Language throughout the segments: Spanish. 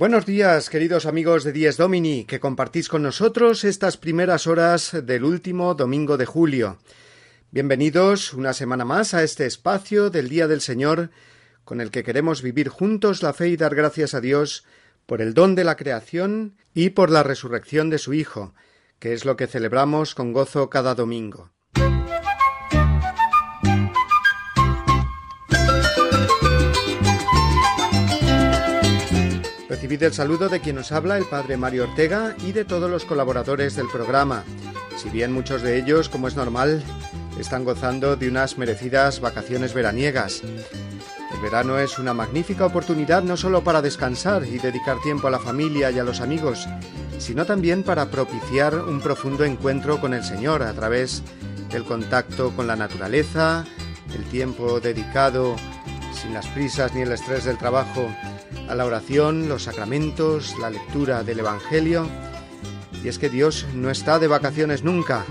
Buenos días, queridos amigos de Dies Domini, que compartís con nosotros estas primeras horas del último domingo de julio. Bienvenidos una semana más a este espacio del Día del Señor, con el que queremos vivir juntos la fe y dar gracias a Dios por el don de la creación y por la resurrección de su Hijo, que es lo que celebramos con gozo cada domingo. Recibid el saludo de quien nos habla, el Padre Mario Ortega, y de todos los colaboradores del programa, si bien muchos de ellos, como es normal, están gozando de unas merecidas vacaciones veraniegas. El verano es una magnífica oportunidad no solo para descansar y dedicar tiempo a la familia y a los amigos, sino también para propiciar un profundo encuentro con el Señor a través del contacto con la naturaleza, el tiempo dedicado, sin las prisas ni el estrés del trabajo, a la oración, los sacramentos, la lectura del Evangelio. Y es que Dios no está de vacaciones nunca,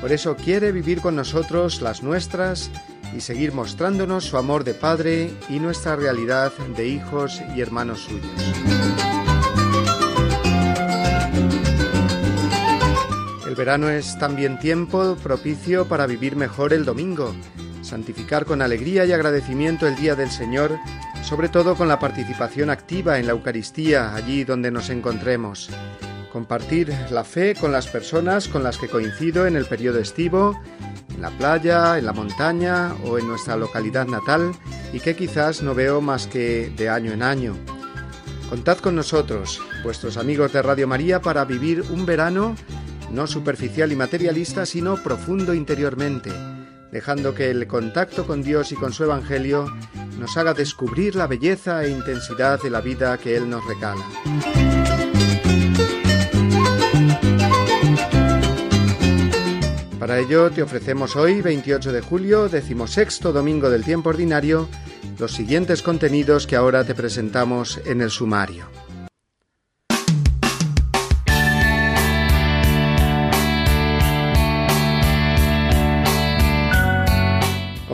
por eso quiere vivir con nosotros las nuestras y seguir mostrándonos su amor de Padre y nuestra realidad de hijos y hermanos suyos. El verano es también tiempo propicio para vivir mejor el domingo, santificar con alegría y agradecimiento el día del Señor sobre todo con la participación activa en la Eucaristía allí donde nos encontremos. Compartir la fe con las personas con las que coincido en el periodo estivo, en la playa, en la montaña o en nuestra localidad natal y que quizás no veo más que de año en año. Contad con nosotros, vuestros amigos de Radio María, para vivir un verano no superficial y materialista, sino profundo interiormente, dejando que el contacto con Dios y con su Evangelio nos haga descubrir la belleza e intensidad de la vida que Él nos regala. Para ello te ofrecemos hoy, 28 de julio, decimosexto domingo del tiempo ordinario, los siguientes contenidos que ahora te presentamos en el sumario.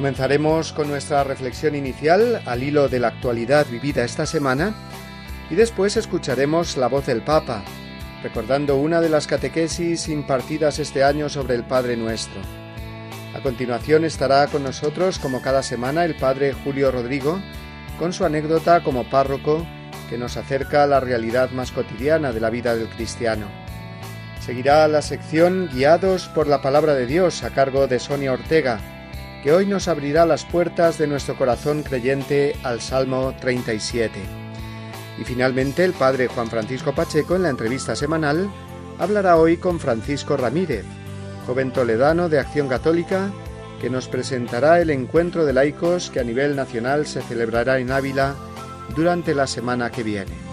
Comenzaremos con nuestra reflexión inicial al hilo de la actualidad vivida esta semana y después escucharemos la voz del Papa, recordando una de las catequesis impartidas este año sobre el Padre Nuestro. A continuación estará con nosotros, como cada semana, el Padre Julio Rodrigo, con su anécdota como párroco que nos acerca a la realidad más cotidiana de la vida del cristiano. Seguirá la sección Guiados por la Palabra de Dios a cargo de Sonia Ortega, que hoy nos abrirá las puertas de nuestro corazón creyente al Salmo 37. Y finalmente el Padre Juan Francisco Pacheco en la entrevista semanal hablará hoy con Francisco Ramírez, joven toledano de Acción Católica, que nos presentará el encuentro de laicos que a nivel nacional se celebrará en Ávila durante la semana que viene.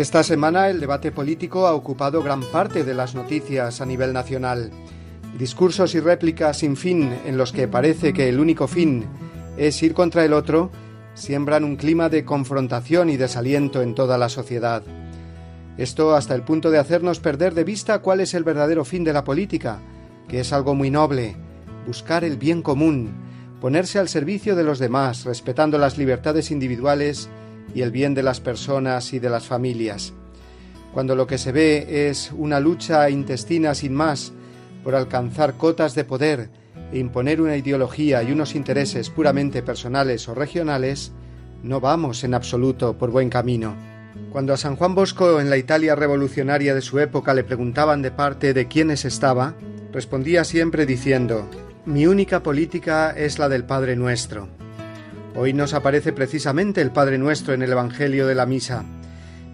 Esta semana el debate político ha ocupado gran parte de las noticias a nivel nacional. Discursos y réplicas sin fin en los que parece que el único fin es ir contra el otro siembran un clima de confrontación y desaliento en toda la sociedad. Esto hasta el punto de hacernos perder de vista cuál es el verdadero fin de la política, que es algo muy noble, buscar el bien común, ponerse al servicio de los demás, respetando las libertades individuales y el bien de las personas y de las familias. Cuando lo que se ve es una lucha intestina sin más por alcanzar cotas de poder e imponer una ideología y unos intereses puramente personales o regionales, no vamos en absoluto por buen camino. Cuando a San Juan Bosco en la Italia revolucionaria de su época le preguntaban de parte de quiénes estaba, respondía siempre diciendo Mi única política es la del Padre Nuestro. Hoy nos aparece precisamente el Padre Nuestro en el Evangelio de la Misa.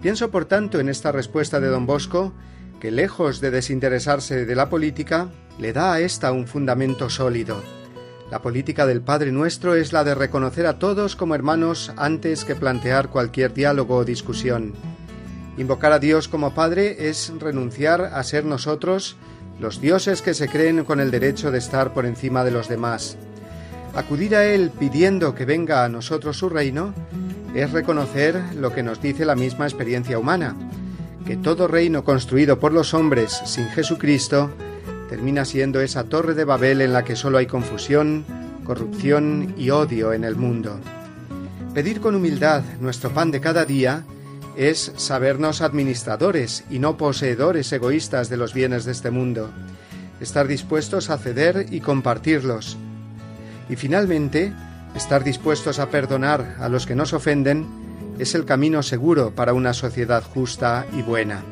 Pienso, por tanto, en esta respuesta de don Bosco, que lejos de desinteresarse de la política, le da a ésta un fundamento sólido. La política del Padre Nuestro es la de reconocer a todos como hermanos antes que plantear cualquier diálogo o discusión. Invocar a Dios como Padre es renunciar a ser nosotros los dioses que se creen con el derecho de estar por encima de los demás. Acudir a Él pidiendo que venga a nosotros su reino es reconocer lo que nos dice la misma experiencia humana, que todo reino construido por los hombres sin Jesucristo termina siendo esa torre de Babel en la que solo hay confusión, corrupción y odio en el mundo. Pedir con humildad nuestro pan de cada día es sabernos administradores y no poseedores egoístas de los bienes de este mundo, estar dispuestos a ceder y compartirlos. Y finalmente, estar dispuestos a perdonar a los que nos ofenden es el camino seguro para una sociedad justa y buena.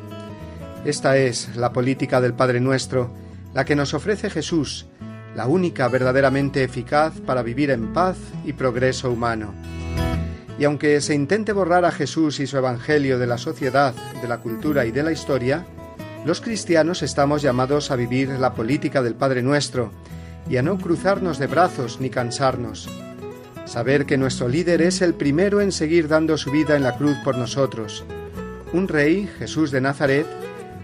Esta es la política del Padre Nuestro, la que nos ofrece Jesús, la única verdaderamente eficaz para vivir en paz y progreso humano. Y aunque se intente borrar a Jesús y su Evangelio de la sociedad, de la cultura y de la historia, los cristianos estamos llamados a vivir la política del Padre Nuestro y a no cruzarnos de brazos ni cansarnos, saber que nuestro líder es el primero en seguir dando su vida en la cruz por nosotros, un rey, Jesús de Nazaret,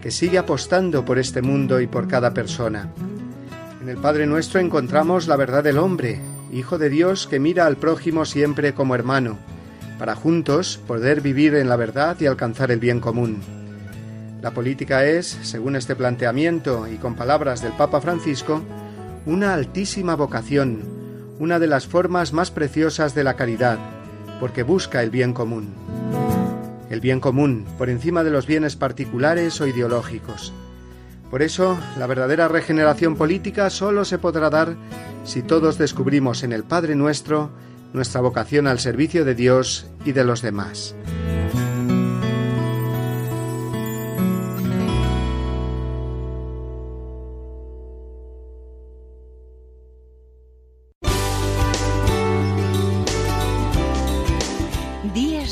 que sigue apostando por este mundo y por cada persona. En el Padre nuestro encontramos la verdad del hombre, Hijo de Dios que mira al prójimo siempre como hermano, para juntos poder vivir en la verdad y alcanzar el bien común. La política es, según este planteamiento y con palabras del Papa Francisco, una altísima vocación, una de las formas más preciosas de la caridad, porque busca el bien común. El bien común, por encima de los bienes particulares o ideológicos. Por eso, la verdadera regeneración política solo se podrá dar si todos descubrimos en el Padre nuestro nuestra vocación al servicio de Dios y de los demás.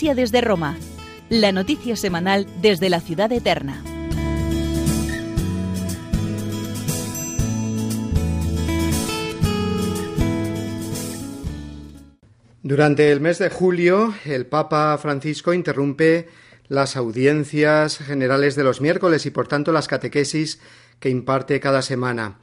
Desde Roma, la noticia semanal desde la ciudad eterna. Durante el mes de julio, el Papa Francisco interrumpe las audiencias generales de los miércoles y por tanto las catequesis que imparte cada semana.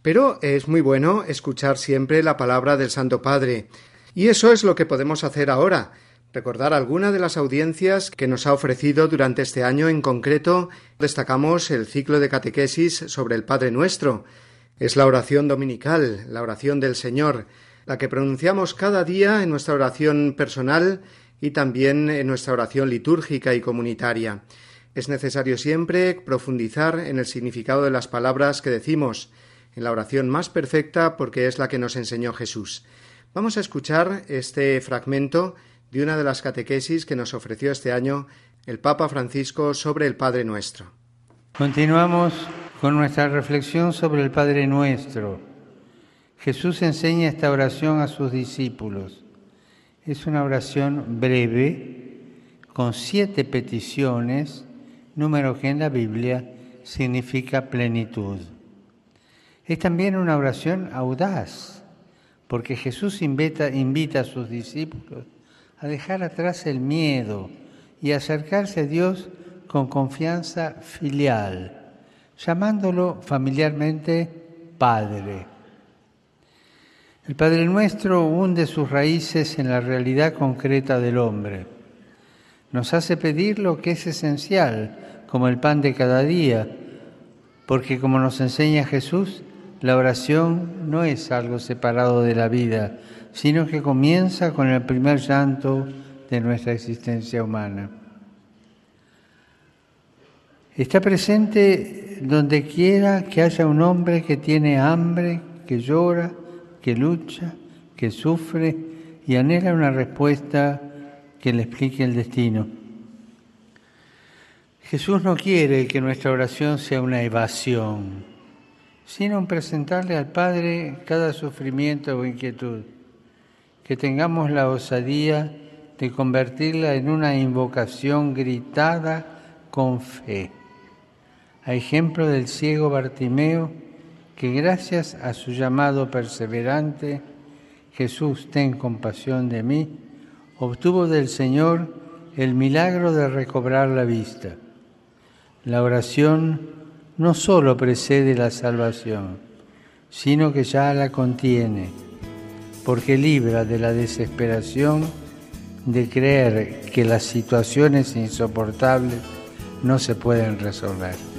Pero es muy bueno escuchar siempre la palabra del Santo Padre. Y eso es lo que podemos hacer ahora, recordar alguna de las audiencias que nos ha ofrecido durante este año. En concreto, destacamos el ciclo de catequesis sobre el Padre Nuestro. Es la oración dominical, la oración del Señor, la que pronunciamos cada día en nuestra oración personal y también en nuestra oración litúrgica y comunitaria. Es necesario siempre profundizar en el significado de las palabras que decimos, en la oración más perfecta porque es la que nos enseñó Jesús. Vamos a escuchar este fragmento de una de las catequesis que nos ofreció este año el Papa Francisco sobre el Padre Nuestro. Continuamos con nuestra reflexión sobre el Padre Nuestro. Jesús enseña esta oración a sus discípulos. Es una oración breve, con siete peticiones, número que en la Biblia significa plenitud. Es también una oración audaz, porque Jesús invita, invita a sus discípulos a dejar atrás el miedo y acercarse a Dios con confianza filial, llamándolo familiarmente Padre. El Padre Nuestro hunde sus raíces en la realidad concreta del hombre. Nos hace pedir lo que es esencial, como el pan de cada día, porque como nos enseña Jesús, la oración no es algo separado de la vida, sino que comienza con el primer llanto de nuestra existencia humana. Está presente donde quiera que haya un hombre que tiene hambre, que llora, que lucha, que sufre y anhela una respuesta que le explique el destino. Jesús no quiere que nuestra oración sea una evasión, sino presentarle al Padre cada sufrimiento o inquietud que tengamos la osadía de convertirla en una invocación gritada con fe. A ejemplo del ciego Bartimeo, que gracias a su llamado perseverante, Jesús, ten compasión de mí, obtuvo del Señor el milagro de recobrar la vista. La oración no sólo precede la salvación, sino que ya la contiene porque libra de la desesperación de creer que las situaciones insoportables no se pueden resolver.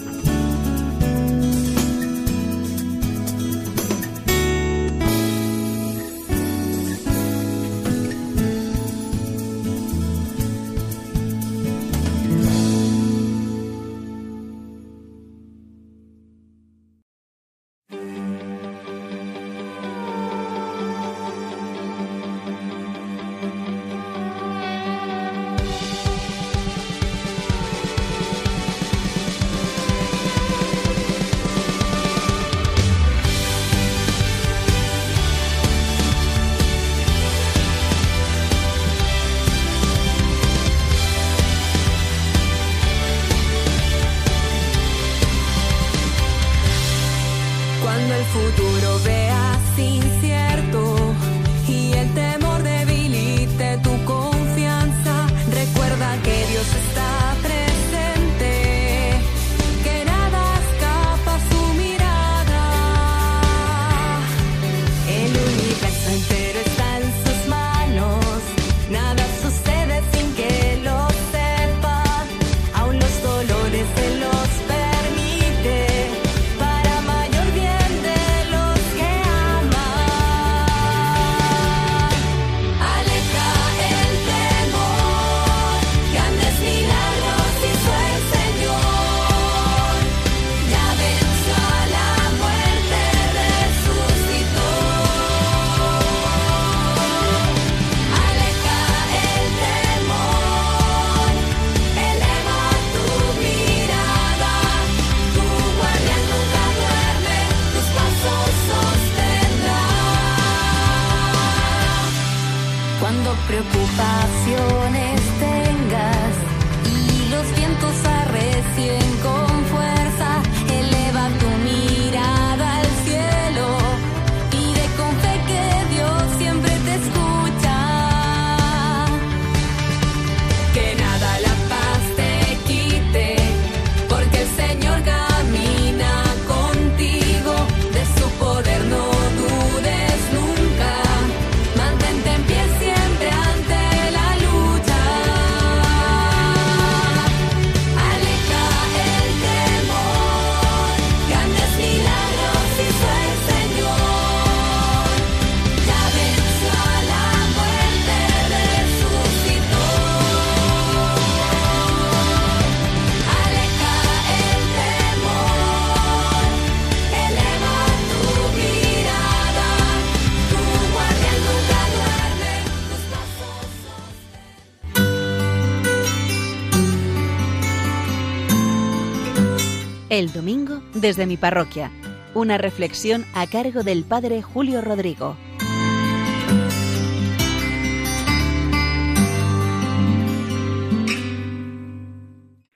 El domingo desde mi parroquia. Una reflexión a cargo del Padre Julio Rodrigo.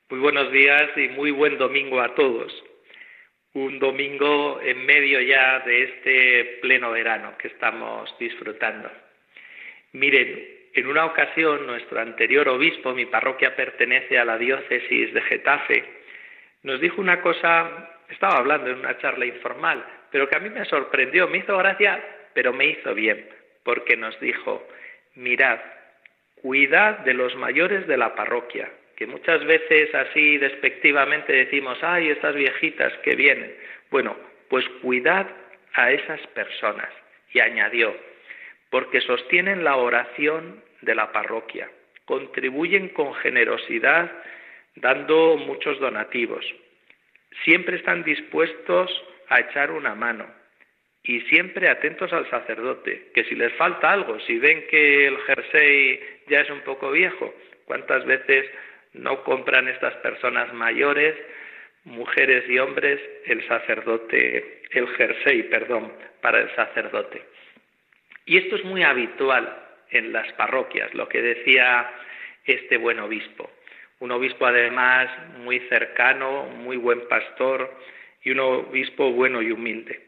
Muy buenos días y muy buen domingo a todos. Un domingo en medio ya de este pleno verano que estamos disfrutando. Miren, en una ocasión nuestro anterior obispo, mi parroquia pertenece a la diócesis de Getafe, nos dijo una cosa, estaba hablando en una charla informal, pero que a mí me sorprendió, me hizo gracia, pero me hizo bien, porque nos dijo, mirad, cuidad de los mayores de la parroquia, que muchas veces así despectivamente decimos, ay, estas viejitas que vienen. Bueno, pues cuidad a esas personas. Y añadió, porque sostienen la oración de la parroquia, contribuyen con generosidad dando muchos donativos. Siempre están dispuestos a echar una mano y siempre atentos al sacerdote, que si les falta algo, si ven que el jersey ya es un poco viejo, ¿cuántas veces no compran estas personas mayores, mujeres y hombres, el sacerdote, el jersey, perdón, para el sacerdote? Y esto es muy habitual en las parroquias, lo que decía este buen obispo un obispo además muy cercano, muy buen pastor y un obispo bueno y humilde.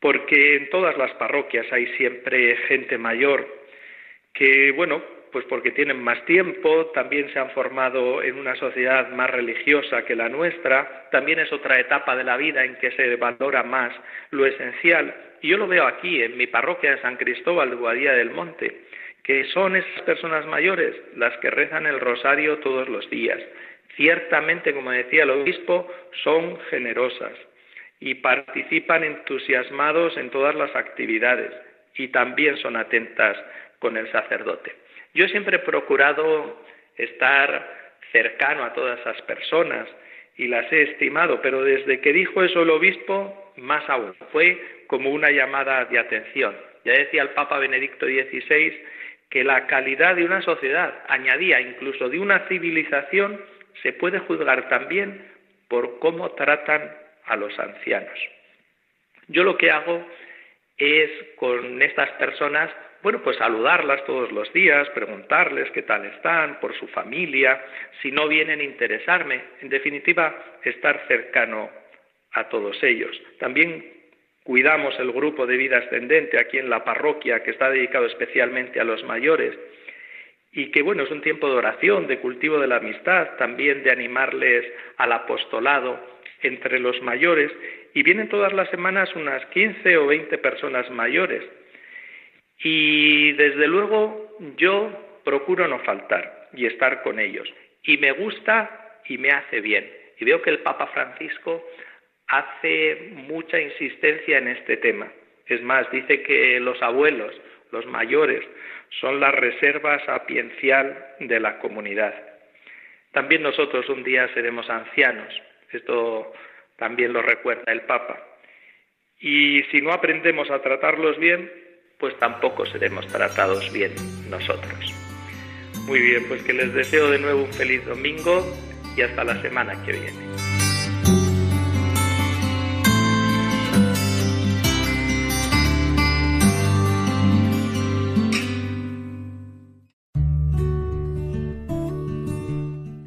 Porque en todas las parroquias hay siempre gente mayor que, bueno, pues porque tienen más tiempo, también se han formado en una sociedad más religiosa que la nuestra, también es otra etapa de la vida en que se valora más lo esencial. Y yo lo veo aquí, en mi parroquia de San Cristóbal de Guadía del Monte que son esas personas mayores las que rezan el rosario todos los días. Ciertamente, como decía el obispo, son generosas y participan entusiasmados en todas las actividades y también son atentas con el sacerdote. Yo siempre he procurado estar cercano a todas esas personas y las he estimado, pero desde que dijo eso el obispo, más aún, fue como una llamada de atención. Ya decía el Papa Benedicto XVI que la calidad de una sociedad, añadía incluso de una civilización, se puede juzgar también por cómo tratan a los ancianos. Yo lo que hago es con estas personas, bueno, pues saludarlas todos los días, preguntarles qué tal están, por su familia, si no vienen interesarme, en definitiva, estar cercano a todos ellos. También Cuidamos el grupo de vida ascendente aquí en la parroquia que está dedicado especialmente a los mayores y que bueno, es un tiempo de oración, de cultivo de la amistad, también de animarles al apostolado entre los mayores y vienen todas las semanas unas 15 o 20 personas mayores. Y desde luego yo procuro no faltar y estar con ellos. Y me gusta y me hace bien. Y veo que el Papa Francisco hace mucha insistencia en este tema. Es más, dice que los abuelos, los mayores, son la reserva sapiencial de la comunidad. También nosotros un día seremos ancianos. Esto también lo recuerda el Papa. Y si no aprendemos a tratarlos bien, pues tampoco seremos tratados bien nosotros. Muy bien, pues que les deseo de nuevo un feliz domingo y hasta la semana que viene.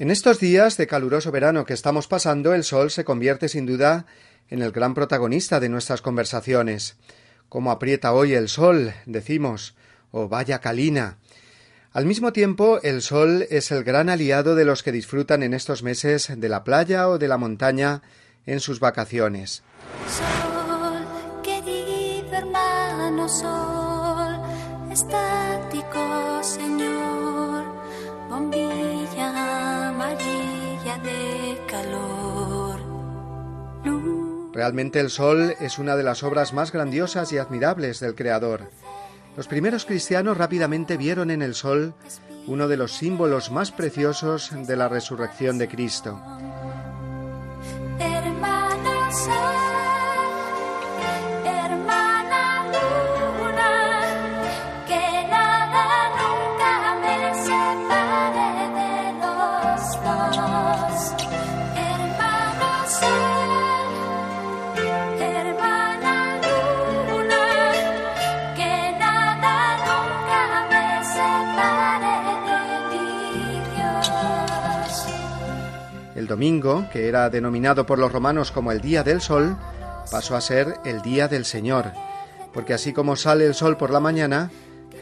En estos días de caluroso verano que estamos pasando, el sol se convierte sin duda en el gran protagonista de nuestras conversaciones. Como aprieta hoy el sol, decimos, o vaya calina. Al mismo tiempo, el sol es el gran aliado de los que disfrutan en estos meses de la playa o de la montaña en sus vacaciones. Sol, hermano sol, estático Realmente el sol es una de las obras más grandiosas y admirables del Creador. Los primeros cristianos rápidamente vieron en el sol uno de los símbolos más preciosos de la resurrección de Cristo. Domingo, que era denominado por los romanos como el Día del Sol, pasó a ser el Día del Señor, porque así como sale el sol por la mañana,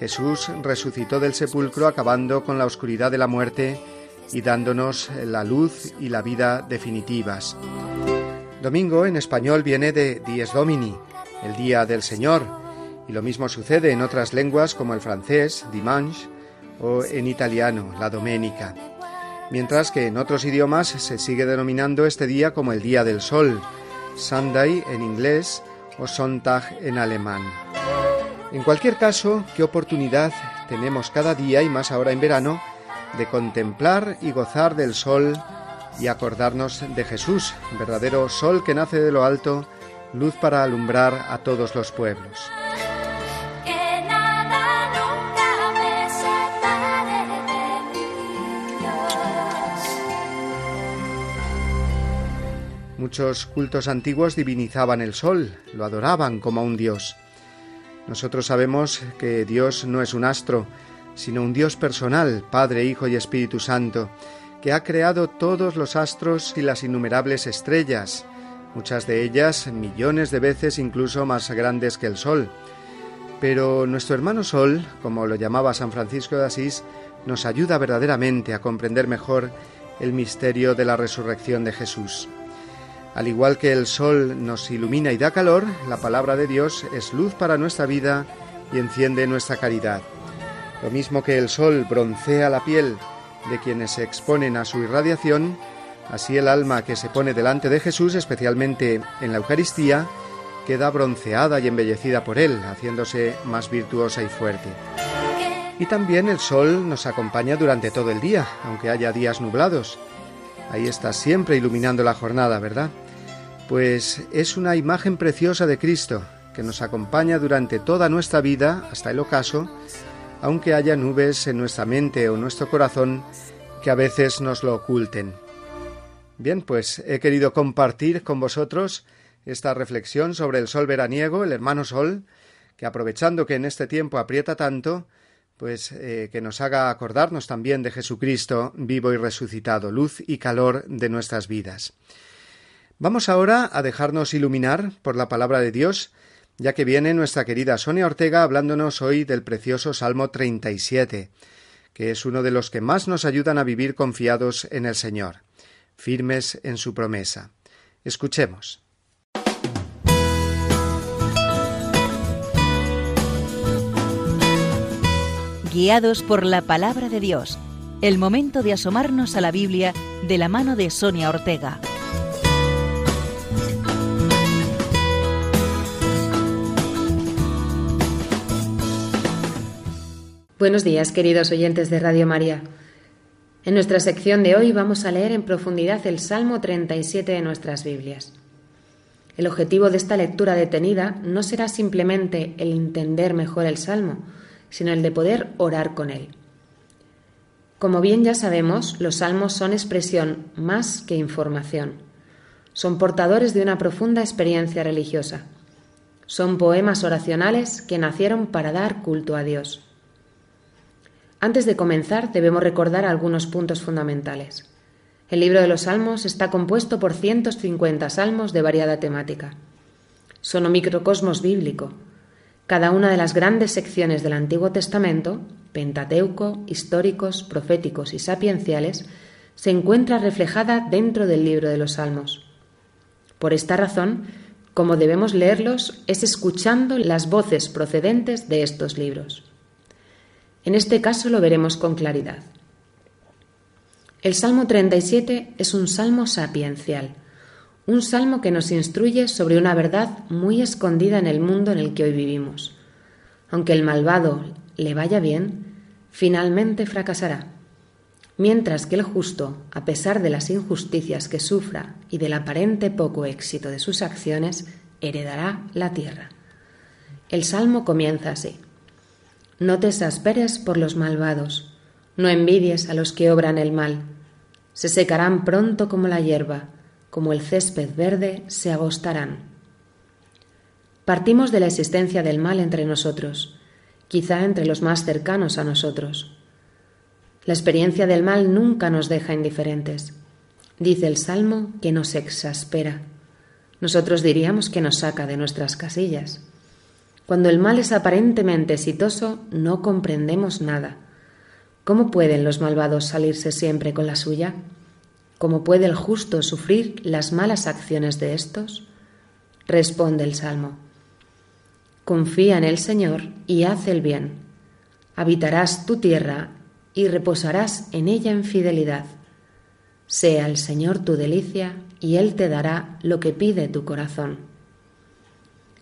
Jesús resucitó del sepulcro acabando con la oscuridad de la muerte y dándonos la luz y la vida definitivas. Domingo en español viene de Dies Domini, el Día del Señor, y lo mismo sucede en otras lenguas como el francés, dimanche, o en italiano, la domenica mientras que en otros idiomas se sigue denominando este día como el Día del Sol, Sunday en inglés o Sonntag en alemán. En cualquier caso, qué oportunidad tenemos cada día y más ahora en verano de contemplar y gozar del sol y acordarnos de Jesús, verdadero sol que nace de lo alto, luz para alumbrar a todos los pueblos. Muchos cultos antiguos divinizaban el sol, lo adoraban como a un dios. Nosotros sabemos que Dios no es un astro, sino un Dios personal, Padre, Hijo y Espíritu Santo, que ha creado todos los astros y las innumerables estrellas, muchas de ellas millones de veces incluso más grandes que el Sol. Pero nuestro hermano Sol, como lo llamaba San Francisco de Asís, nos ayuda verdaderamente a comprender mejor el misterio de la resurrección de Jesús. Al igual que el sol nos ilumina y da calor, la palabra de Dios es luz para nuestra vida y enciende nuestra caridad. Lo mismo que el sol broncea la piel de quienes se exponen a su irradiación, así el alma que se pone delante de Jesús, especialmente en la Eucaristía, queda bronceada y embellecida por él, haciéndose más virtuosa y fuerte. Y también el sol nos acompaña durante todo el día, aunque haya días nublados. Ahí está siempre iluminando la jornada, ¿verdad? Pues es una imagen preciosa de Cristo que nos acompaña durante toda nuestra vida hasta el ocaso, aunque haya nubes en nuestra mente o nuestro corazón que a veces nos lo oculten. Bien, pues he querido compartir con vosotros esta reflexión sobre el sol veraniego, el hermano sol, que aprovechando que en este tiempo aprieta tanto, pues eh, que nos haga acordarnos también de Jesucristo vivo y resucitado, luz y calor de nuestras vidas. Vamos ahora a dejarnos iluminar por la palabra de Dios, ya que viene nuestra querida Sonia Ortega hablándonos hoy del precioso Salmo 37, que es uno de los que más nos ayudan a vivir confiados en el Señor, firmes en su promesa. Escuchemos. Guiados por la palabra de Dios, el momento de asomarnos a la Biblia de la mano de Sonia Ortega. Buenos días, queridos oyentes de Radio María. En nuestra sección de hoy vamos a leer en profundidad el Salmo 37 de nuestras Biblias. El objetivo de esta lectura detenida no será simplemente el entender mejor el Salmo, sino el de poder orar con él. Como bien ya sabemos, los salmos son expresión más que información. Son portadores de una profunda experiencia religiosa. Son poemas oracionales que nacieron para dar culto a Dios. Antes de comenzar, debemos recordar algunos puntos fundamentales. El libro de los Salmos está compuesto por 150 salmos de variada temática. Son un microcosmos bíblico. Cada una de las grandes secciones del Antiguo Testamento, Pentateuco, históricos, proféticos y sapienciales, se encuentra reflejada dentro del libro de los Salmos. Por esta razón, como debemos leerlos es escuchando las voces procedentes de estos libros. En este caso lo veremos con claridad. El Salmo 37 es un salmo sapiencial, Un salmo que nos instruye sobre una verdad muy escondida en el mundo en el que hoy vivimos. Aunque el malvado le vaya bien, finalmente fracasará, mientras que el justo, a pesar de las injusticias que sufra y del aparente poco éxito de sus acciones, heredará la tierra. El salmo comienza así. No te exasperes por los malvados, no envidies a los que obran el mal. Se secarán pronto como la hierba, como el césped verde se agostarán. Partimos de la existencia del mal entre nosotros, quizá entre los más cercanos a nosotros. La experiencia del mal nunca nos deja indiferentes. Dice el Salmo que nos exaspera. Nosotros diríamos que nos saca de nuestras casillas. Cuando el mal es aparentemente exitoso, no comprendemos nada. ¿Cómo pueden los malvados salirse siempre con la suya? ¿Cómo puede el justo sufrir las malas acciones de estos? Responde el Salmo. Confía en el Señor y haz el bien. Habitarás tu tierra y reposarás en ella en fidelidad. Sea el Señor tu delicia y Él te dará lo que pide tu corazón.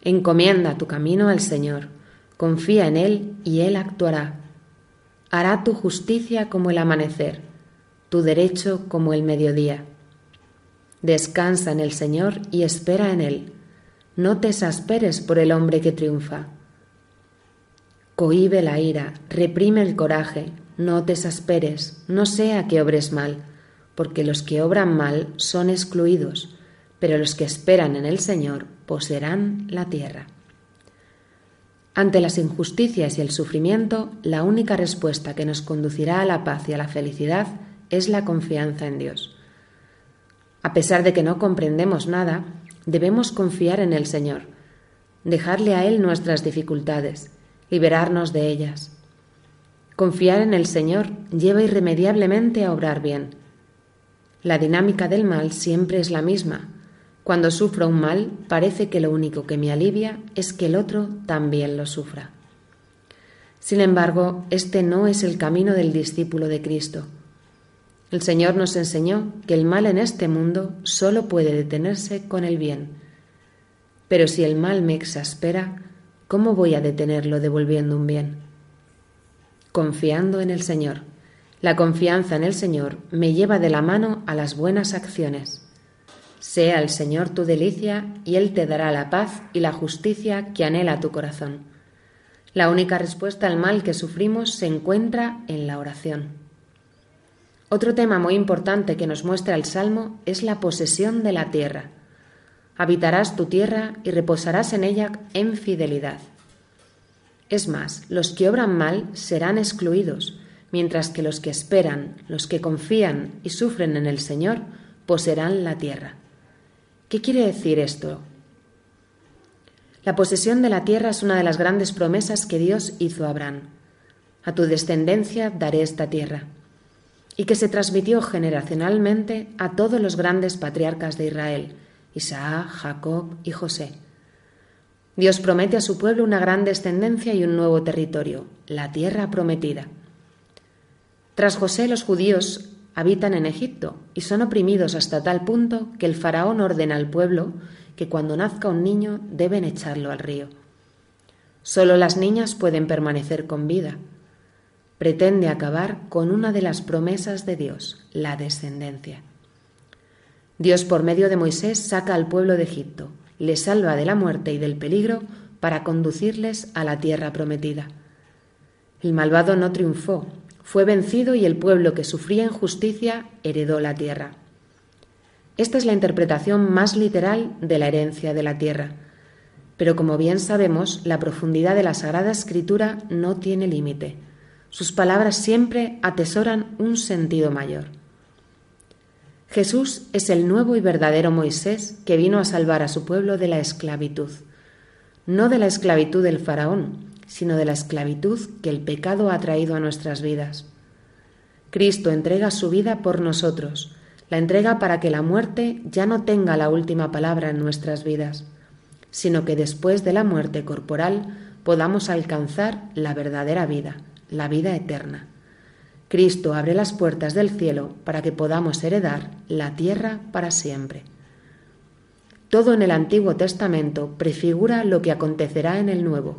Encomienda tu camino al Señor, confía en Él y Él actuará. Hará tu justicia como el amanecer, tu derecho como el mediodía. Descansa en el Señor y espera en Él. No te exasperes por el hombre que triunfa. Cohibe la ira, reprime el coraje, no te exasperes, no sea que obres mal, porque los que obran mal son excluidos, pero los que esperan en el Señor poseerán la tierra. Ante las injusticias y el sufrimiento, la única respuesta que nos conducirá a la paz y a la felicidad es la confianza en Dios. A pesar de que no comprendemos nada, debemos confiar en el Señor, dejarle a Él nuestras dificultades, liberarnos de ellas. Confiar en el Señor lleva irremediablemente a obrar bien. La dinámica del mal siempre es la misma, cuando sufro un mal, parece que lo único que me alivia es que el otro también lo sufra. Sin embargo, este no es el camino del discípulo de Cristo. El Señor nos enseñó que el mal en este mundo solo puede detenerse con el bien. Pero si el mal me exaspera, ¿cómo voy a detenerlo devolviendo un bien? Confiando en el Señor. La confianza en el Señor me lleva de la mano a las buenas acciones. Sea el Señor tu delicia y Él te dará la paz y la justicia que anhela tu corazón. La única respuesta al mal que sufrimos se encuentra en la oración. Otro tema muy importante que nos muestra el Salmo es la posesión de la tierra. Habitarás tu tierra y reposarás en ella en fidelidad. Es más, los que obran mal serán excluidos, mientras que los que esperan, los que confían y sufren en el Señor, poseerán la tierra. ¿Qué quiere decir esto? La posesión de la tierra es una de las grandes promesas que Dios hizo a Abraham. A tu descendencia daré esta tierra. Y que se transmitió generacionalmente a todos los grandes patriarcas de Israel, Isaac, Jacob y José. Dios promete a su pueblo una gran descendencia y un nuevo territorio, la tierra prometida. Tras José los judíos habitan en Egipto y son oprimidos hasta tal punto que el faraón ordena al pueblo que cuando nazca un niño deben echarlo al río. Solo las niñas pueden permanecer con vida. Pretende acabar con una de las promesas de Dios, la descendencia. Dios por medio de Moisés saca al pueblo de Egipto, le salva de la muerte y del peligro para conducirles a la tierra prometida. El malvado no triunfó, fue vencido y el pueblo que sufría injusticia heredó la tierra. Esta es la interpretación más literal de la herencia de la tierra. Pero como bien sabemos, la profundidad de la Sagrada Escritura no tiene límite. Sus palabras siempre atesoran un sentido mayor. Jesús es el nuevo y verdadero Moisés que vino a salvar a su pueblo de la esclavitud, no de la esclavitud del faraón, sino de la esclavitud que el pecado ha traído a nuestras vidas. Cristo entrega su vida por nosotros, la entrega para que la muerte ya no tenga la última palabra en nuestras vidas, sino que después de la muerte corporal podamos alcanzar la verdadera vida, la vida eterna. Cristo abre las puertas del cielo para que podamos heredar la tierra para siempre. Todo en el Antiguo Testamento prefigura lo que acontecerá en el Nuevo.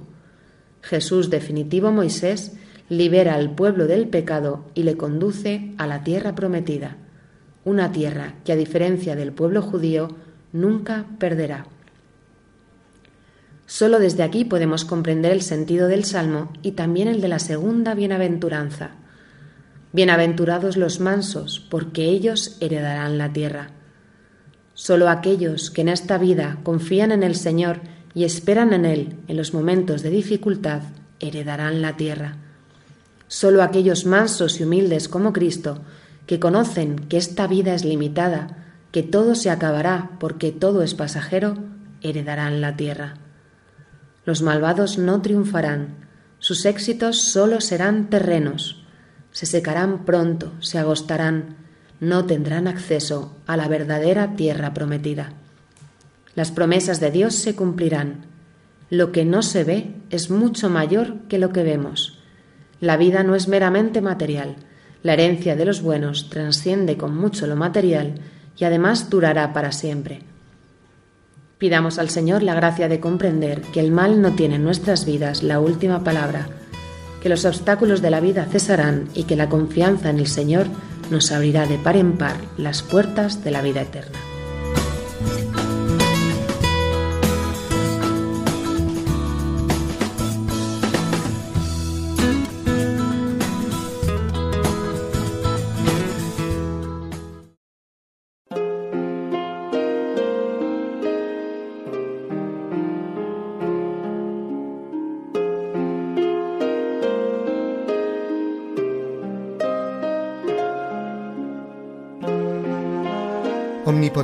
Jesús, definitivo Moisés, libera al pueblo del pecado y le conduce a la tierra prometida, una tierra que a diferencia del pueblo judío nunca perderá. Solo desde aquí podemos comprender el sentido del Salmo y también el de la segunda bienaventuranza. Bienaventurados los mansos, porque ellos heredarán la tierra. Solo aquellos que en esta vida confían en el Señor y esperan en Él en los momentos de dificultad heredarán la tierra. Solo aquellos mansos y humildes como Cristo, que conocen que esta vida es limitada, que todo se acabará porque todo es pasajero, heredarán la tierra. Los malvados no triunfarán, sus éxitos solo serán terrenos, se secarán pronto, se agostarán, no tendrán acceso a la verdadera tierra prometida. Las promesas de Dios se cumplirán. Lo que no se ve es mucho mayor que lo que vemos. La vida no es meramente material. La herencia de los buenos trasciende con mucho lo material y además durará para siempre. Pidamos al Señor la gracia de comprender que el mal no tiene en nuestras vidas la última palabra, que los obstáculos de la vida cesarán y que la confianza en el Señor nos abrirá de par en par las puertas de la vida eterna.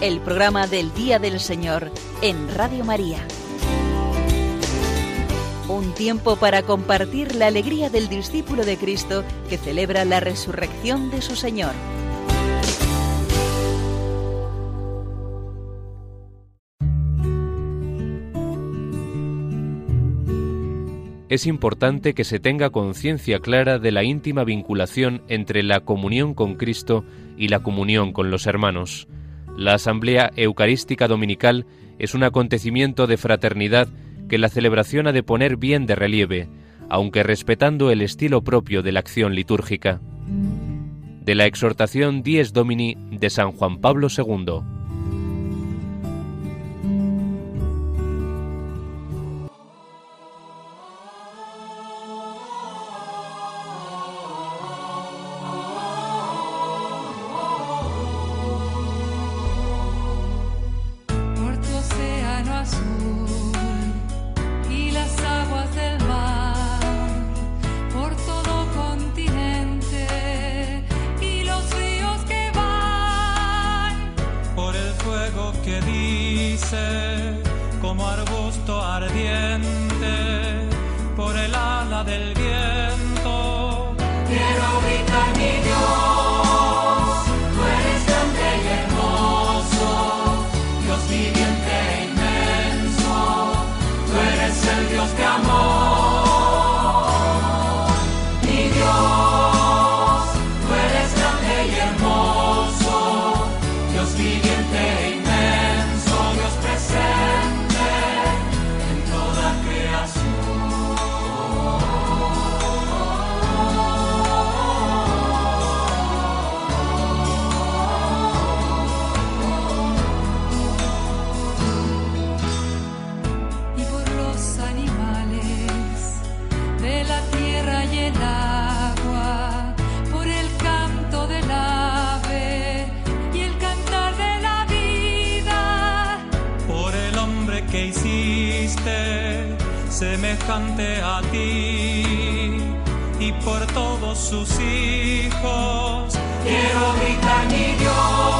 El programa del Día del Señor en Radio María. Un tiempo para compartir la alegría del discípulo de Cristo que celebra la resurrección de su Señor. es importante que se tenga conciencia clara de la íntima vinculación entre la comunión con Cristo y la comunión con los hermanos. La Asamblea Eucarística Dominical es un acontecimiento de fraternidad que la celebración ha de poner bien de relieve, aunque respetando el estilo propio de la acción litúrgica. De la exhortación Dies Domini de San Juan Pablo II. A ti y por todos sus hijos. Quiero gritar mi Dios,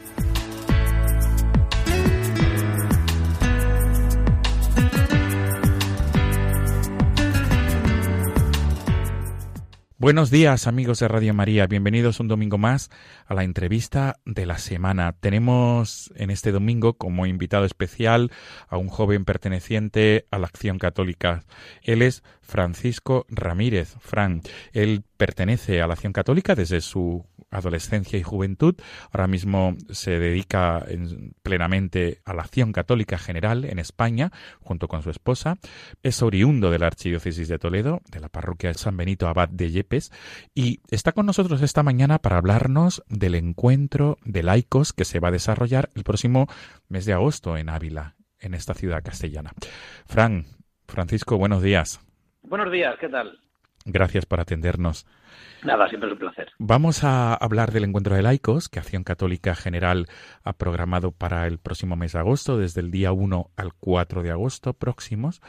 Buenos días amigos de Radio María, bienvenidos un domingo más a la entrevista de la semana. Tenemos en este domingo como invitado especial a un joven perteneciente a la Acción Católica. Él es Francisco Ramírez, Fran. Él pertenece a la Acción Católica desde su adolescencia y juventud. Ahora mismo se dedica plenamente a la acción católica general en España, junto con su esposa. Es oriundo de la Archidiócesis de Toledo, de la parroquia de San Benito Abad de Yepes, y está con nosotros esta mañana para hablarnos del encuentro de laicos que se va a desarrollar el próximo mes de agosto en Ávila, en esta ciudad castellana. Fran, Francisco, buenos días. Buenos días, ¿qué tal? Gracias por atendernos. Nada, siempre es un placer. Vamos a hablar del encuentro de laicos que Acción Católica General ha programado para el próximo mes de agosto, desde el día 1 al 4 de agosto próximos.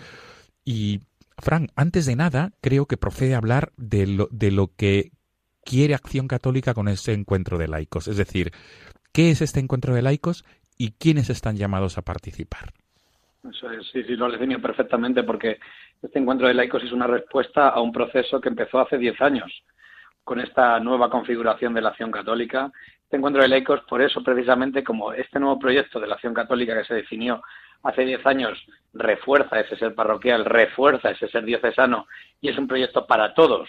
Y, Fran, antes de nada, creo que procede a hablar de lo, de lo que quiere Acción Católica con ese encuentro de laicos. Es decir, ¿qué es este encuentro de laicos y quiénes están llamados a participar? Eso es, sí, sí, lo has definido perfectamente porque este encuentro de laicos es una respuesta a un proceso que empezó hace diez años con esta nueva configuración de la acción católica. Este encuentro de laicos, por eso precisamente como este nuevo proyecto de la acción católica que se definió hace diez años refuerza ese ser parroquial, refuerza ese ser diocesano y es un proyecto para todos,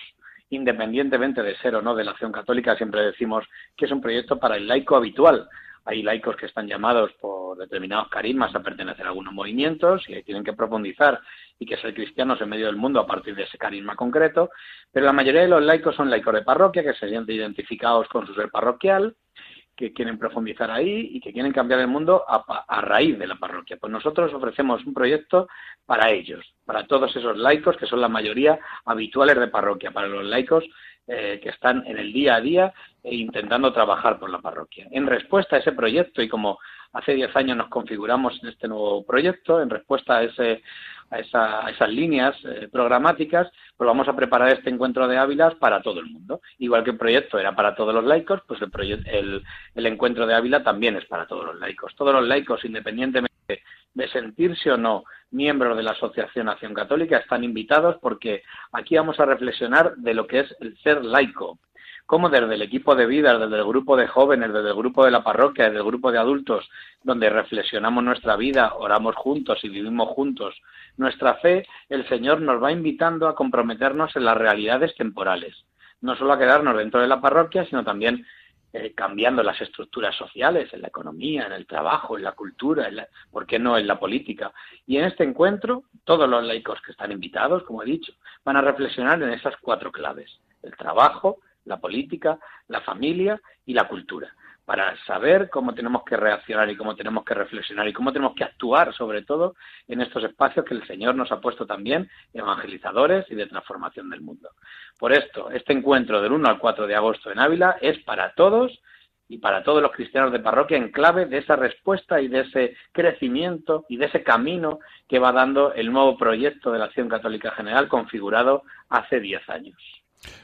independientemente de ser o no de la acción católica, siempre decimos que es un proyecto para el laico habitual. Hay laicos que están llamados por determinados carismas a pertenecer a algunos movimientos y tienen que profundizar y que ser cristianos en medio del mundo a partir de ese carisma concreto, pero la mayoría de los laicos son laicos de parroquia que se sienten identificados con su ser parroquial, que quieren profundizar ahí y que quieren cambiar el mundo a, raíz de la parroquia. Pues nosotros ofrecemos un proyecto para ellos, para todos esos laicos que son la mayoría habituales de parroquia, para los laicos eh, que están en el día a día e intentando trabajar por la parroquia. En respuesta a ese proyecto, y como hace diez años nos configuramos en este nuevo proyecto, en respuesta a, ese, a, esa, esas líneas eh, programáticas, pues vamos a preparar este encuentro de Ávila para todo el mundo. Igual que el proyecto era para todos los laicos, pues el, el encuentro de Ávila también es para todos los laicos. Todos los laicos, independientemente de sentirse o no miembros de la Asociación Acción Católica están invitados porque aquí vamos a reflexionar de lo que es el ser laico, cómo desde el equipo de vida, desde el grupo de jóvenes, desde el grupo de la parroquia, desde el grupo de adultos, donde reflexionamos nuestra vida, oramos juntos y vivimos juntos nuestra fe, el Señor nos va invitando a comprometernos en las realidades temporales, no solo a quedarnos dentro de la parroquia, sino también eh, cambiando las estructuras sociales, en la economía, en el trabajo, en la cultura, en ¿por qué no en la política? Y en este encuentro, todos los laicos que están invitados, como he dicho, van a reflexionar en esas cuatro claves, el trabajo, la política, la familia y la cultura para saber cómo tenemos que reaccionar y cómo tenemos que reflexionar y cómo tenemos que actuar, sobre todo en estos espacios que el Señor nos ha puesto también evangelizadores y de transformación del mundo. Por esto, este encuentro del 1 al 4 de agosto en Ávila es para todos y para todos los cristianos de parroquia en clave de esa respuesta y de ese crecimiento y de ese camino que va dando el nuevo proyecto de la Acción Católica General configurado hace 10 años.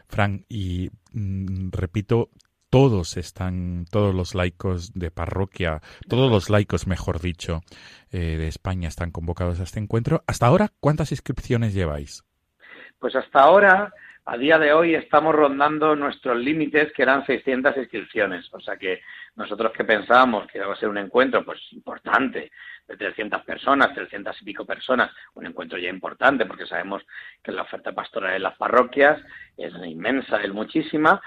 Frank, y mm, repito, todos están, todos los laicos de parroquia, todos los laicos, mejor dicho, eh, de España están convocados a este encuentro. Hasta ahora, ¿cuántas inscripciones lleváis? Pues hasta ahora, a día de hoy, estamos rondando nuestros límites, que eran 600 inscripciones. O sea que nosotros que pensábamos que iba a ser un encuentro, pues importante, de 300 personas, 300 y pico personas, un encuentro ya importante, porque sabemos que la oferta pastoral en las parroquias es inmensa, es muchísima,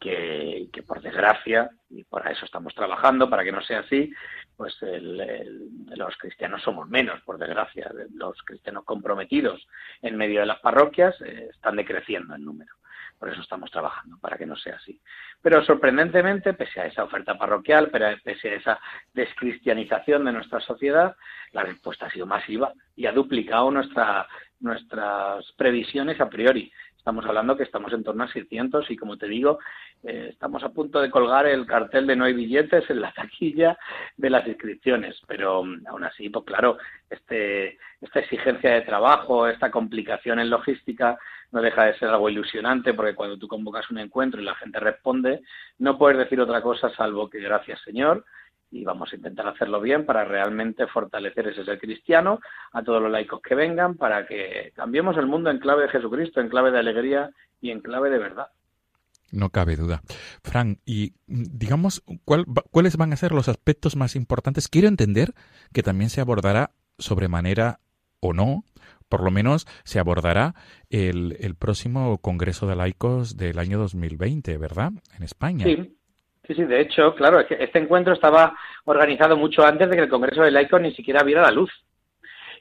que, por desgracia, y por eso estamos trabajando, para que no sea así, pues los cristianos somos menos, por desgracia. Los cristianos comprometidos en medio de las parroquias eh, están decreciendo en número. Por eso estamos trabajando, para que no sea así. Pero sorprendentemente, pese a esa oferta parroquial, pese a esa descristianización de nuestra sociedad, la respuesta ha sido masiva y ha duplicado nuestra, nuestras previsiones a priori. Estamos hablando que estamos en torno a 600 y, como te digo, eh, estamos a punto de colgar el cartel de no hay billetes en la taquilla de las inscripciones. Pero mm, aún así, pues claro, este, esta exigencia de trabajo, esta complicación en logística, no deja de ser algo ilusionante porque cuando tú convocas un encuentro y la gente responde, no puedes decir otra cosa salvo que gracias Señor y vamos a intentar hacerlo bien para realmente fortalecer ese ser cristiano a todos los laicos que vengan para que cambiemos el mundo en clave de Jesucristo, en clave de alegría y en clave de verdad. No cabe duda. Fran, y digamos, ¿cuáles van a ser los aspectos más importantes? Quiero entender que también se abordará sobremanera o no, por lo menos se abordará el, el próximo Congreso de Laicos del año 2020, ¿verdad? En España. Sí. Sí, sí, de hecho, claro, este encuentro estaba organizado mucho antes de que el Congreso de Laicos ni siquiera viera la luz.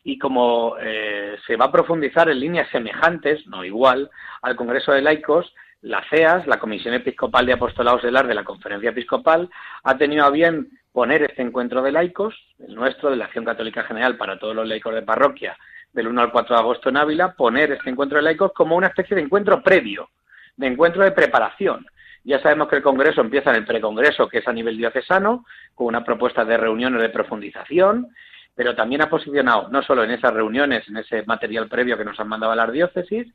Y como eh, se va a profundizar en líneas semejantes, no igual, al Congreso de Laicos, la CEAS, la Comisión Episcopal de Apostolados del Ar de la Conferencia Episcopal, ha tenido a bien poner este encuentro de laicos, el nuestro, de la Acción Católica General para todos los laicos de parroquia, del 1 al 4 de agosto en Ávila, poner este encuentro de laicos como una especie de encuentro previo, de encuentro de preparación, ya sabemos que el Congreso empieza en el precongreso, que es a nivel diocesano, con una propuesta de reuniones de profundización, pero también ha posicionado, no solo en esas reuniones, en ese material previo que nos han mandado a las diócesis,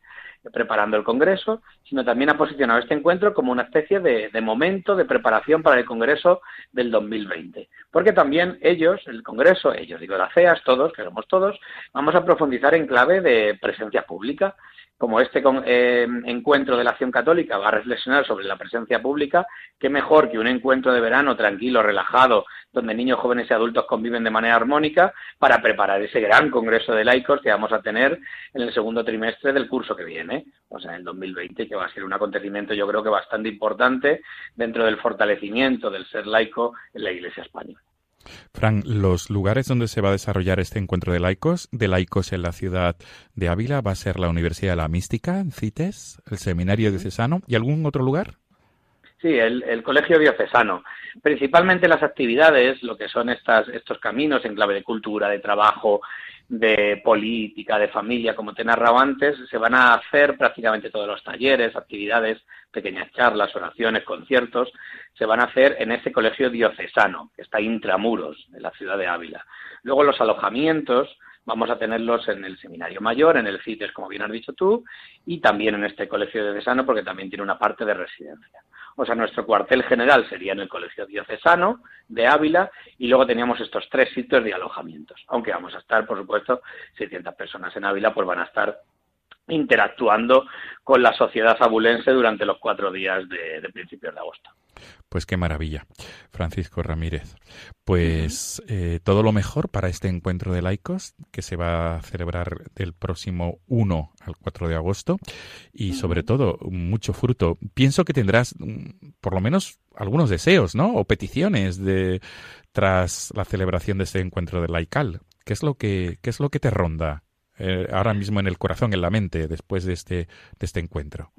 preparando el Congreso, sino también ha posicionado este encuentro como una especie de, de, momento de preparación para el Congreso del 2020. Porque también ellos, el Congreso, ellos, digo, las CEAS, todos, que somos todos, vamos a profundizar en clave de presencia pública como este eh, encuentro de la acción católica va a reflexionar sobre la presencia pública, qué mejor que un encuentro de verano tranquilo, relajado, donde niños, jóvenes y adultos conviven de manera armónica para preparar ese gran congreso de laicos que vamos a tener en el segundo trimestre del curso que viene, o sea, en el 2020, que va a ser un acontecimiento yo creo que bastante importante dentro del fortalecimiento del ser laico en la Iglesia española. Fran, los lugares donde se va a desarrollar este encuentro de laicos, de laicos en la ciudad de Ávila, va a ser la Universidad de la Mística, en CITES, el Seminario Diocesano y algún otro lugar. Sí, el, Colegio Diocesano. Principalmente las actividades, lo que son estas, estos caminos en clave de cultura, de trabajo, de política, de familia, como te he narrado antes, se van a hacer prácticamente todos los talleres, actividades, pequeñas charlas, oraciones, conciertos, se van a hacer en ese colegio diocesano, que está intramuros, en la ciudad de Ávila. Luego los alojamientos vamos a tenerlos en el seminario mayor, en el CITES, como bien has dicho tú, y también en este colegio diocesano, porque también tiene una parte de residencia. O sea, nuestro cuartel general sería en el Colegio Diocesano de Ávila y luego teníamos estos tres sitios de alojamientos. Aunque vamos a estar, por supuesto, 600 personas en Ávila, pues van a estar interactuando con la sociedad abulense durante los cuatro días de, de principios de agosto. Pues qué maravilla, Francisco Ramírez. Pues eh, todo lo mejor para este encuentro de laicos que se va a celebrar del próximo 1 al 4 de agosto y sobre todo mucho fruto. Pienso que tendrás mm, por lo menos algunos deseos, ¿no? O peticiones de tras la celebración de este encuentro de laical. ¿Qué es lo que qué es lo que te ronda eh, ahora mismo en el corazón, en la mente después de este de este encuentro?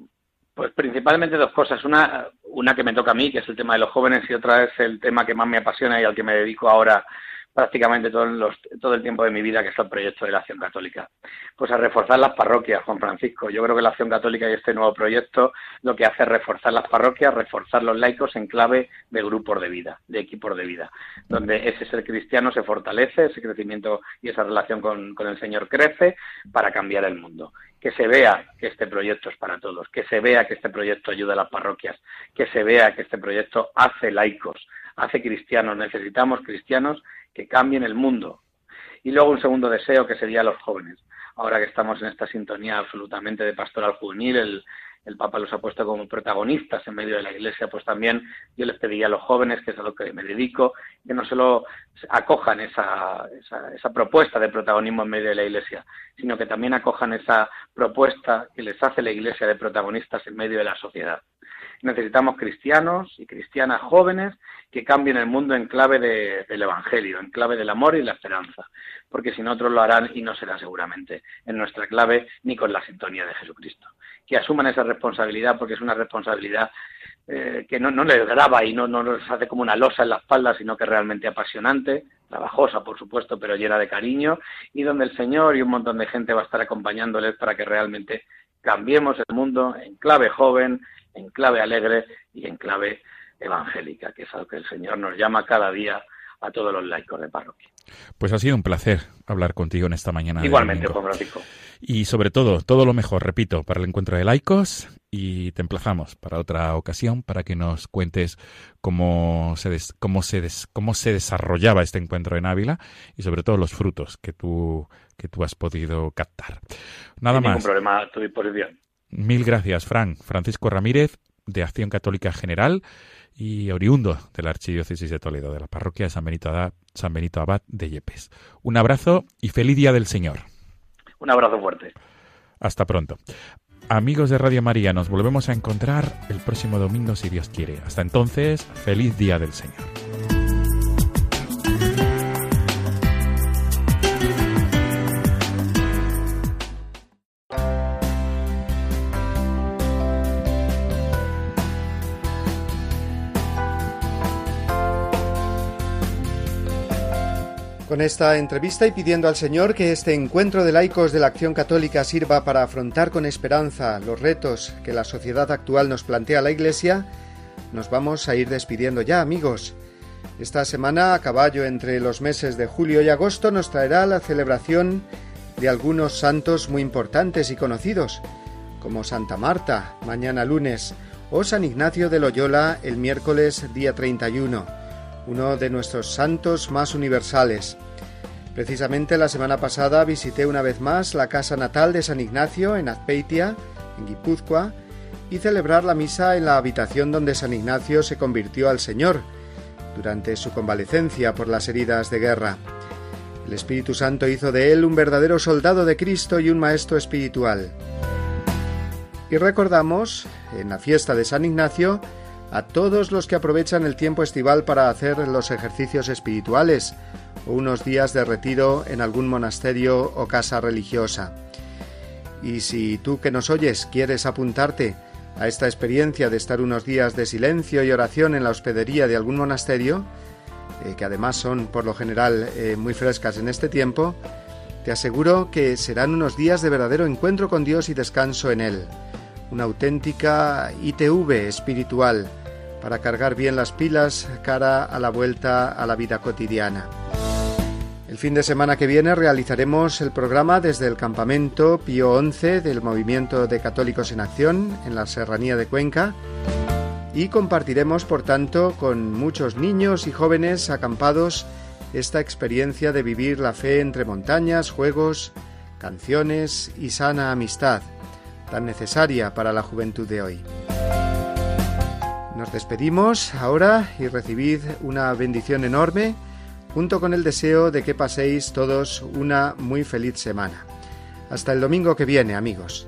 Pues principalmente dos cosas. Una, una que me toca a mí, que es el tema de los jóvenes, y otra es el tema que más me apasiona y al que me dedico ahora prácticamente todo, los, todo, el tiempo de mi vida, que es el proyecto de la Acción Católica. Pues a reforzar las parroquias, Juan Francisco. Yo creo que la Acción Católica y este nuevo proyecto lo que hace es reforzar las parroquias, reforzar los laicos en clave de grupos de vida, de equipos de vida, donde ese ser cristiano se fortalece, ese crecimiento y esa relación con, con el Señor crece para cambiar el mundo que se vea que este proyecto es para todos, que se vea que este proyecto ayuda a las parroquias, que se vea que este proyecto hace laicos, hace cristianos. Necesitamos cristianos que cambien el mundo. Y luego un segundo deseo que sería los jóvenes. Ahora que estamos en esta sintonía absolutamente de pastoral juvenil, el, el Papa los ha puesto como protagonistas en medio de la Iglesia, pues también yo les pediría a los jóvenes, que es a lo que me dedico, que no solo acojan esa, esa, esa, propuesta de protagonismo en medio de la Iglesia, sino que también acojan esa propuesta que les hace la Iglesia de protagonistas en medio de la sociedad. Necesitamos cristianos y cristianas jóvenes que cambien el mundo en clave del Evangelio, en clave del amor y la esperanza, porque si no otros lo harán y no será seguramente en nuestra clave ni con la sintonía de Jesucristo. Que asuman esa responsabilidad porque es una responsabilidad eh, que no, no les graba y no, no les hace como una losa en la espalda, sino que es realmente apasionante, trabajosa por supuesto, pero llena de cariño y donde el Señor y un montón de gente va a estar acompañándoles para que realmente cambiemos el mundo en clave joven, en clave alegre y en clave evangélica, que es algo que el Señor nos llama cada día a todos los laicos de parroquia. Pues ha sido un placer hablar contigo en esta mañana. Igualmente, Juan Francisco. Y sobre todo, todo lo mejor, repito, para el encuentro de laicos y te emplazamos para otra ocasión para que nos cuentes cómo se, cómo se, cómo se desarrollaba este encuentro en Ávila y sobre todo los frutos que tú, que tú has podido captar. Nada más. Ningún problema a tu disposición. Mil gracias, Fran. Francisco Ramírez, de Acción Católica General y oriundo de la Archidiócesis de Toledo, de la parroquia de San Benito, San Benito Abad de Yepes. Un abrazo y feliz Día del Señor. Un abrazo fuerte. Hasta pronto. Amigos de Radio María, nos volvemos a encontrar el próximo domingo si Dios quiere. Hasta entonces, feliz Día del Señor. Con esta entrevista y pidiendo al Señor que este encuentro de laicos de la acción católica sirva para afrontar con esperanza los retos que la sociedad actual nos plantea la Iglesia, nos vamos a ir despidiendo ya, amigos. Esta semana, a caballo entre los meses de julio y agosto, nos traerá la celebración de algunos santos muy importantes y conocidos, como Santa Marta, mañana lunes, o San Ignacio de Loyola el miércoles día 31 uno de nuestros santos más universales. Precisamente la semana pasada visité una vez más la casa natal de San Ignacio en Azpeitia, en Guipúzcoa, y celebrar la misa en la habitación donde San Ignacio se convirtió al Señor durante su convalecencia por las heridas de guerra. El Espíritu Santo hizo de él un verdadero soldado de Cristo y un maestro espiritual. Y recordamos, en la fiesta de San Ignacio, a todos los que aprovechan el tiempo estival para hacer los ejercicios espirituales o unos días de retiro en algún monasterio o casa religiosa. Y si tú que nos oyes quieres apuntarte a esta experiencia de estar unos días de silencio y oración en la hospedería de algún monasterio, eh, que además son por lo general eh, muy frescas en este tiempo, te aseguro que serán unos días de verdadero encuentro con Dios y descanso en Él, una auténtica ITV espiritual para cargar bien las pilas cara a la vuelta a la vida cotidiana. El fin de semana que viene realizaremos el programa desde el campamento Pío XI del Movimiento de Católicos en Acción en la Serranía de Cuenca y compartiremos, por tanto, con muchos niños y jóvenes acampados esta experiencia de vivir la fe entre montañas, juegos, canciones y sana amistad, tan necesaria para la juventud de hoy. Nos despedimos ahora y recibid una bendición enorme junto con el deseo de que paséis todos una muy feliz semana. Hasta el domingo que viene, amigos.